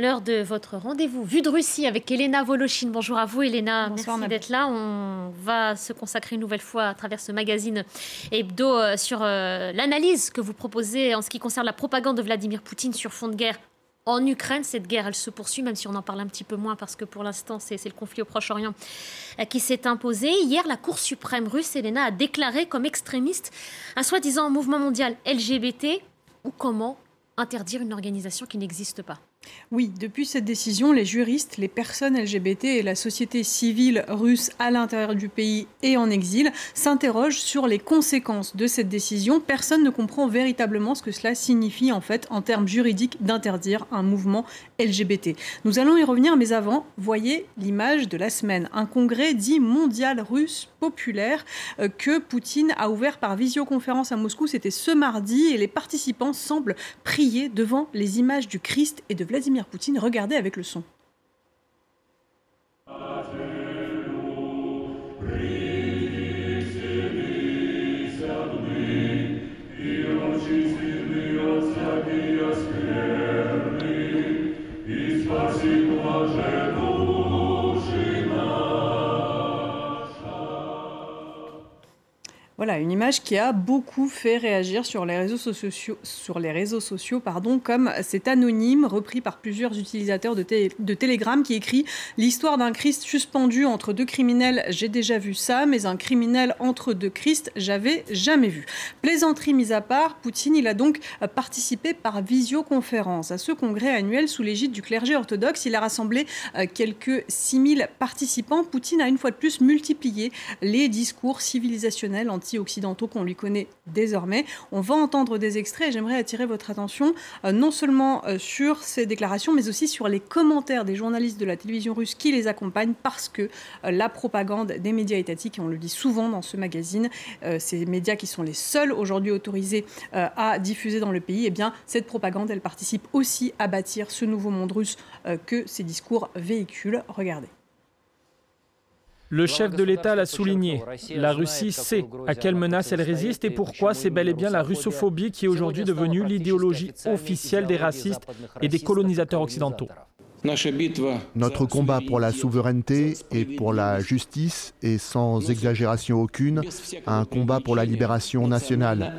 L'heure de votre rendez-vous Vue de Russie avec Elena Volochine. Bonjour à vous Elena, merci d'être là. On va se consacrer une nouvelle fois à travers ce magazine hebdo euh, sur euh, l'analyse que vous proposez en ce qui concerne la propagande de Vladimir Poutine sur fond de guerre en Ukraine. Cette guerre, elle se poursuit, même si on en parle un petit peu moins, parce que pour l'instant, c'est le conflit au Proche-Orient euh, qui s'est imposé. Hier, la Cour suprême russe, Elena, a déclaré comme extrémiste un soi-disant mouvement mondial LGBT, ou comment interdire une organisation qui n'existe pas? Oui, depuis cette décision, les juristes, les personnes LGBT et la société civile russe à l'intérieur du pays et en exil s'interrogent sur les conséquences de cette décision. Personne ne comprend véritablement ce que cela signifie en fait en termes juridiques d'interdire un mouvement LGBT. Nous allons y revenir, mais avant, voyez l'image de la semaine. Un congrès dit mondial russe populaire euh, que Poutine a ouvert par visioconférence à Moscou. C'était ce mardi et les participants semblent prier devant les images du Christ et de Vladimir Poutine. Regardez avec le son. Une image qui a beaucoup fait réagir sur les réseaux sociaux, sur les réseaux sociaux pardon, comme cet anonyme repris par plusieurs utilisateurs de, de Telegram qui écrit L'histoire d'un Christ suspendu entre deux criminels, j'ai déjà vu ça, mais un criminel entre deux Christ, j'avais jamais vu. Plaisanterie mise à part, Poutine, il a donc participé par visioconférence à ce congrès annuel sous l'égide du clergé orthodoxe. Il a rassemblé euh, quelques 6000 participants. Poutine a une fois de plus multiplié les discours civilisationnels anti occidentaux qu'on lui connaît désormais. On va entendre des extraits et j'aimerais attirer votre attention euh, non seulement euh, sur ces déclarations, mais aussi sur les commentaires des journalistes de la télévision russe qui les accompagnent parce que euh, la propagande des médias étatiques, et on le dit souvent dans ce magazine, ces médias qui sont les seuls aujourd'hui autorisés à diffuser dans le pays, eh bien, cette propagande, elle participe aussi à bâtir ce nouveau monde russe que ces discours véhiculent. Regardez. Le chef de l'État l'a souligné. La Russie sait à quelle menace elle résiste et pourquoi c'est bel et bien la russophobie qui est aujourd'hui devenue l'idéologie officielle des racistes et des colonisateurs occidentaux. Notre combat pour la souveraineté et pour la justice est sans exagération aucune un combat pour la libération nationale.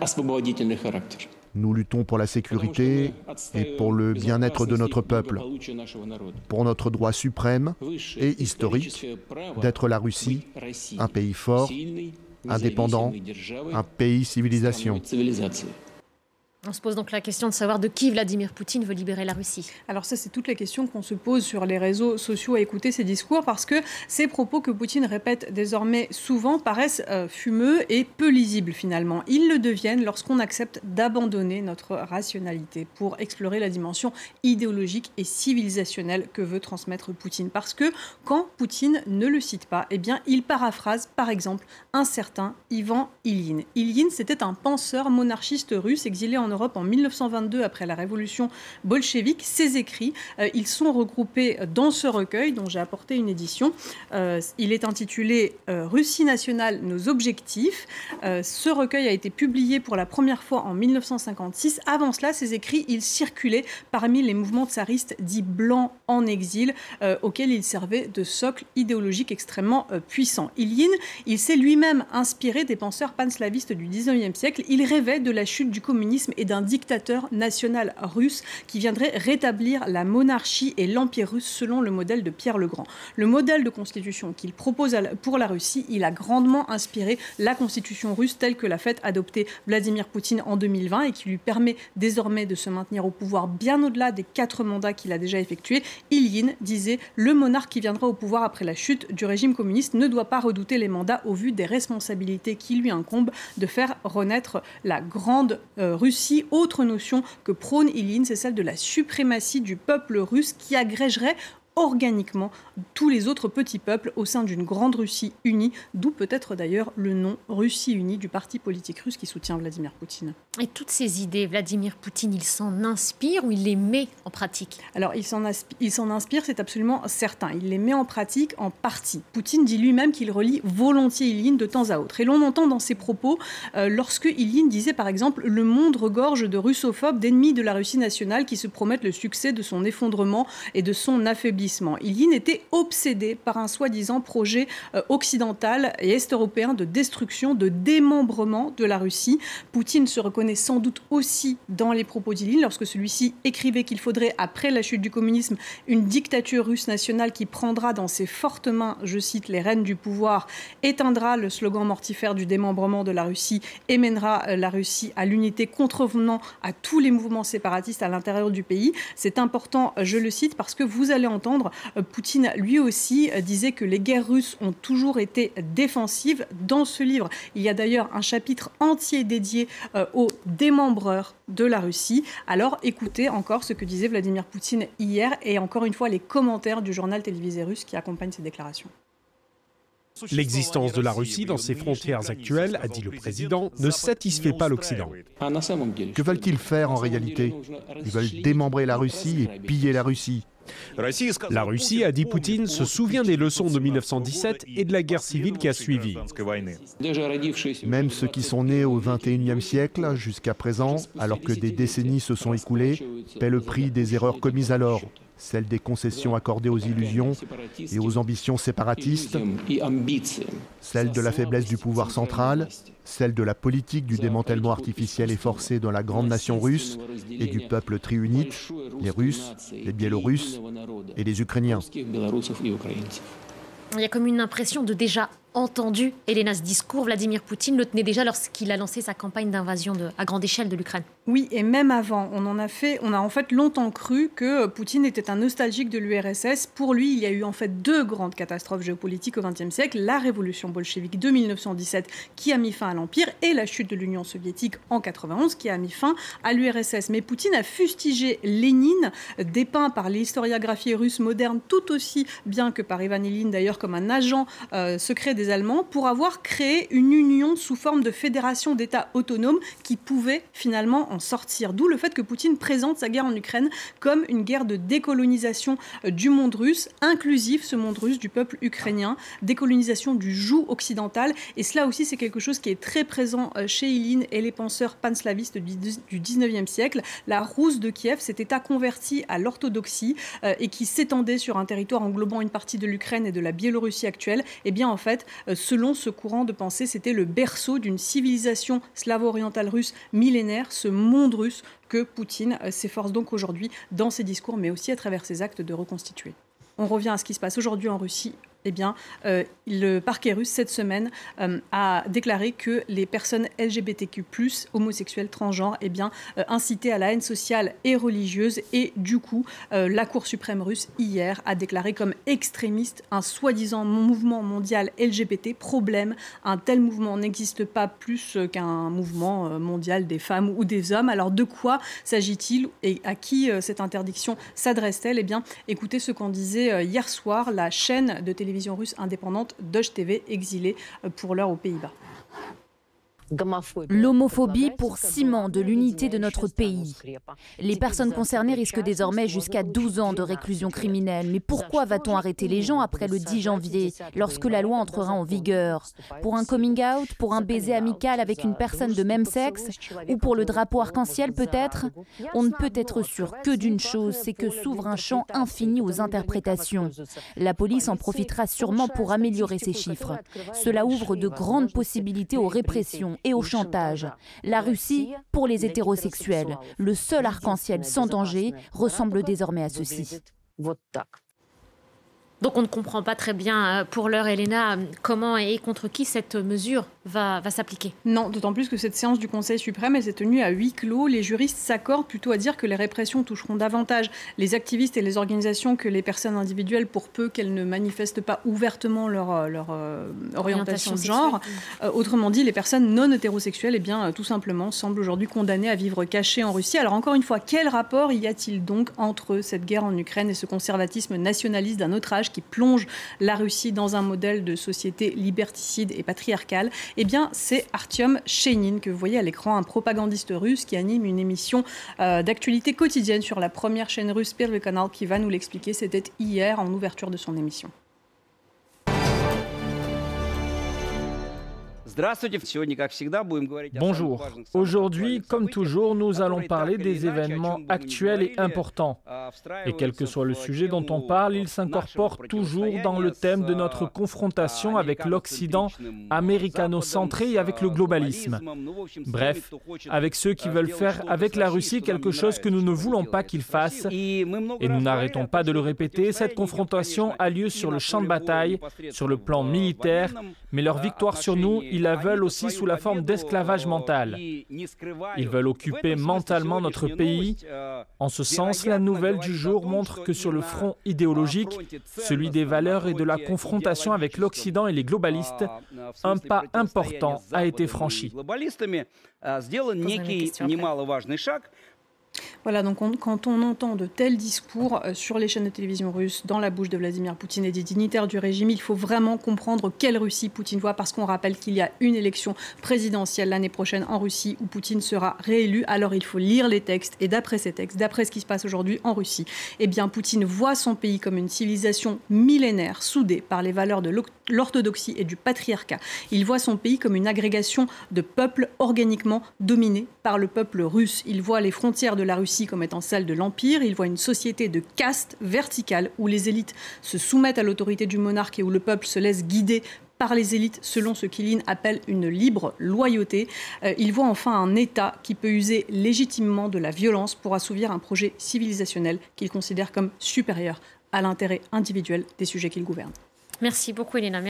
Nous luttons pour la sécurité et pour le bien-être de notre peuple, pour notre droit suprême et historique d'être la Russie, un pays fort, indépendant, un pays civilisation. On se pose donc la question de savoir de qui Vladimir Poutine veut libérer la Russie. Alors ça, c'est toutes les questions qu'on se pose sur les réseaux sociaux à écouter ces discours parce que ces propos que Poutine répète désormais souvent paraissent euh, fumeux et peu lisibles finalement. Ils le deviennent lorsqu'on accepte d'abandonner notre rationalité pour explorer la dimension idéologique et civilisationnelle que veut transmettre Poutine. Parce que quand Poutine ne le cite pas, eh bien, il paraphrase par exemple un certain Ivan Ilyin. Ilyin, c'était un penseur monarchiste russe exilé en Europe en 1922 après la révolution bolchevique. Ses écrits, euh, ils sont regroupés dans ce recueil dont j'ai apporté une édition. Euh, il est intitulé euh, Russie nationale, nos objectifs. ce recueil a été publié pour la première fois en 1956. Avant cela, ses écrits, ils circulaient parmi les mouvements tsaristes dits blancs en exil, auxquels il servait de socle idéologique extrêmement puissant. Ilyin, il s'est lui-même inspiré des penseurs panslavistes du 19e siècle. Il rêvait de la chute du communisme d'un dictateur national russe qui viendrait rétablir la monarchie et l'empire russe selon le modèle de Pierre le Grand. Le modèle de constitution qu'il propose pour la Russie, il a grandement inspiré la constitution russe telle que l'a faite adopter Vladimir Poutine en 2020 et qui lui permet désormais de se maintenir au pouvoir bien au-delà des quatre mandats qu'il a déjà effectués. Ilyin disait le monarque qui viendra au pouvoir après la chute du régime communiste ne doit pas redouter les mandats au vu des responsabilités qui lui incombent de faire renaître la grande euh, Russie autre notion que prône Ilyin, c'est celle de la suprématie du peuple russe qui agrégerait organiquement tous les autres petits peuples au sein d'une grande Russie unie, d'où peut-être d'ailleurs le nom Russie unie du parti politique russe qui soutient Vladimir Poutine. Et toutes ces idées, Vladimir Poutine, il s'en inspire ou il les met en pratique? Alors il s'en inspire, c'est absolument certain. Il les met en pratique en partie. Poutine dit lui-même qu'il relie volontiers Ilyin de temps à autre. Et l'on entend dans ses propos euh, lorsque Ilyin disait par exemple Le monde regorge de russophobes, d'ennemis de la Russie nationale qui se promettent le succès de son effondrement et de son affaiblissement. Ilyin était obsédé par un soi-disant projet euh, occidental et est-européen de destruction, de démembrement de la Russie. Poutine se reconnaît sans doute aussi dans les propos d'Ilyin lorsque celui-ci écrivait qu'il faudrait, après la chute du communisme, une dictature russe nationale qui prendra dans ses fortes mains, je cite, les rênes du pouvoir, éteindra le slogan mortifère du démembrement de la Russie et mènera euh, la Russie à l'unité contrevenant à tous les mouvements séparatistes à l'intérieur du pays. C'est important, je le cite, parce que vous allez entendre, euh, Poutine lui aussi euh, disait que les guerres russes ont toujours été défensives. Dans ce livre, il y a d'ailleurs un chapitre entier dédié aux démembreurs de la Russie. Alors écoutez encore ce que disait Vladimir Poutine hier et encore une fois les commentaires du journal télévisé russe qui accompagne ces déclarations. L'existence de la Russie dans ses frontières actuelles, a dit le président, ne satisfait pas l'Occident. Que veulent-ils faire en réalité? Ils veulent démembrer la Russie et piller la Russie. La Russie, a dit Poutine, se souvient des leçons de 1917 et de la guerre civile qui a suivi. Même ceux qui sont nés au XXIe siècle jusqu'à présent, alors que des décennies se sont écoulées, paient le prix des erreurs commises alors celle des concessions accordées aux illusions et aux ambitions séparatistes, celle de la faiblesse du pouvoir central, celle de la politique du démantèlement artificiel et forcé dans la grande nation russe et du peuple triunite, les Russes, les Biélorusses et les Ukrainiens. Il y a comme une impression de déjà entendu Elena ce discours. Vladimir Poutine le tenait déjà lorsqu'il a lancé sa campagne d'invasion à grande échelle de l'Ukraine. Oui, et même avant, on en a fait, on a en fait longtemps cru que Poutine était un nostalgique de l'URSS. Pour lui, il y a eu en fait deux grandes catastrophes géopolitiques au XXe siècle la révolution bolchevique de 1917 qui a mis fin à l'empire et la chute de l'Union soviétique en 91 qui a mis fin à l'URSS. Mais Poutine a fustigé Lénine, dépeint par l'historiographie russe moderne tout aussi bien que par Ivan Ilyin d'ailleurs comme un agent euh, secret des Allemands pour avoir créé une union sous forme de fédération d'États autonomes qui pouvait finalement en sortir. D'où le fait que Poutine présente sa guerre en Ukraine comme une guerre de décolonisation euh, du monde russe, inclusif ce monde russe du peuple ukrainien, décolonisation du joug occidental. Et cela aussi, c'est quelque chose qui est très présent euh, chez Ilyin et les penseurs panslavistes du 19e siècle. La Rousse de Kiev, cet État converti à l'orthodoxie euh, et qui s'étendait sur un territoire englobant une partie de l'Ukraine et de la Biélorussie actuelle, eh bien en fait, selon ce courant de pensée, c'était le berceau d'une civilisation slavo-orientale russe millénaire, ce monde russe que Poutine euh, s'efforce donc aujourd'hui dans ses discours, mais aussi à travers ses actes de reconstituer. On revient à ce qui se passe aujourd'hui en Russie eh bien, euh, le parquet russe, cette semaine, euh, a déclaré que les personnes LGBTQ, homosexuelles, transgenres, eh bien, euh, incitaient à la haine sociale et religieuse. Et du coup, la Cour suprême russe, hier, a déclaré comme extrémiste un soi-disant mouvement mondial LGBT. Problème, un tel mouvement n'existe pas plus qu'un mouvement mondial des femmes ou des hommes. Alors, de quoi s'agit-il et à qui cette interdiction s'adresse-t-elle? Eh bien, écoutez ce qu'en disait hier soir la chaîne de télévision télévision russe indépendante Doge TV, exilée euh, pour l'heure aux Pays-Bas. L'homophobie pour ciment de l'unité de notre pays. Les personnes concernées risquent désormais jusqu'à 12 ans de réclusion criminelle. Mais pourquoi va-t-on arrêter les gens après le 10 janvier, lorsque la loi entrera en vigueur? Pour un coming out, pour un baiser amical avec une personne de même sexe, ou pour le drapeau arc-en-ciel peut-être? On ne peut être sûr que d'une chose, c'est que s'ouvre un champ infini aux interprétations. La police en profitera sûrement pour améliorer ces chiffres. Cela ouvre de grandes possibilités aux répressions et au chantage. La Russie, pour les hétérosexuels, le seul arc-en-ciel sans danger, ressemble désormais à ceci. Donc on ne comprend pas très bien euh, pour l'heure, Elena, comment et contre qui cette mesure va, va s'appliquer. Non, d'autant plus que cette séance du Conseil suprême, elle s'est tenue à huis clos. Les juristes s'accordent plutôt à dire que les répressions toucheront davantage les activistes et les organisations que les personnes individuelles, pour peu qu'elles ne manifestent pas ouvertement leur, euh, leur euh, orientation, de genre. Euh, autrement dit, les personnes non hétérosexuelles, eh bien, tout simplement, semblent aujourd'hui condamnées à vivre cachées en Russie. Alors encore une fois, quel rapport y a-t-il donc entre cette guerre en Ukraine et ce conservatisme nationaliste d'un autre âge qui plonge la Russie dans un modèle de société liberticide et patriarcale? eh bien c'est Artyom Chenin que vous voyez à l'écran, un propagandiste russe qui anime une émission euh, d'actualité quotidienne sur la première chaîne russe Perle Canal qui va nous l'expliquer. C'était hier en ouverture de son émission. Bonjour. Aujourd'hui, comme toujours, nous allons parler des événements actuels et importants. Et quel que soit le sujet dont on parle, il s'incorpore toujours dans le thème de notre confrontation avec l'Occident américano-centré et avec le globalisme. Bref, avec ceux qui veulent faire avec la Russie quelque chose que nous ne voulons pas qu'ils fassent. Et nous n'arrêtons pas de le répéter, cette confrontation a lieu sur le champ de bataille, sur le plan militaire, mais leur victoire sur nous, ils la veulent aussi sous la forme d'esclavage mental. Ils veulent occuper mentalement notre pays. En ce sens, la nouvelle du jour montre que sur le front idéologique, celui des valeurs et de la confrontation avec l'Occident et les globalistes, un pas important a été franchi. Voilà, donc quand on entend de tels discours euh, sur les chaînes de télévision russes, dans la bouche de Vladimir Poutine et des dignitaires du régime, il faut vraiment comprendre quelle Russie Poutine voit, parce qu'on rappelle qu'il y a une élection présidentielle l'année prochaine en Russie où Poutine sera réélu. Alors il faut lire les textes, et d'après ces textes, d'après ce qui se passe aujourd'hui en Russie, eh Poutine voit son pays comme une civilisation millénaire, soudée par les valeurs de l'orthodoxie et du patriarcat. Il voit son pays comme une agrégation de peuples organiquement dominés par le peuple russe. Il voit les frontières de la Russie comme étant celle de l'Empire. Il voit une société de caste verticale où les élites se soumettent à l'autorité du monarque et où le peuple se laisse guider par les élites selon ce qu'Iline appelle une libre loyauté. Euh, il voit enfin un État qui peut user légitimement de la violence pour assouvir un projet civilisationnel qu'il considère comme supérieur à l'intérêt individuel des sujets qu'il gouverne. Merci beaucoup, Elena.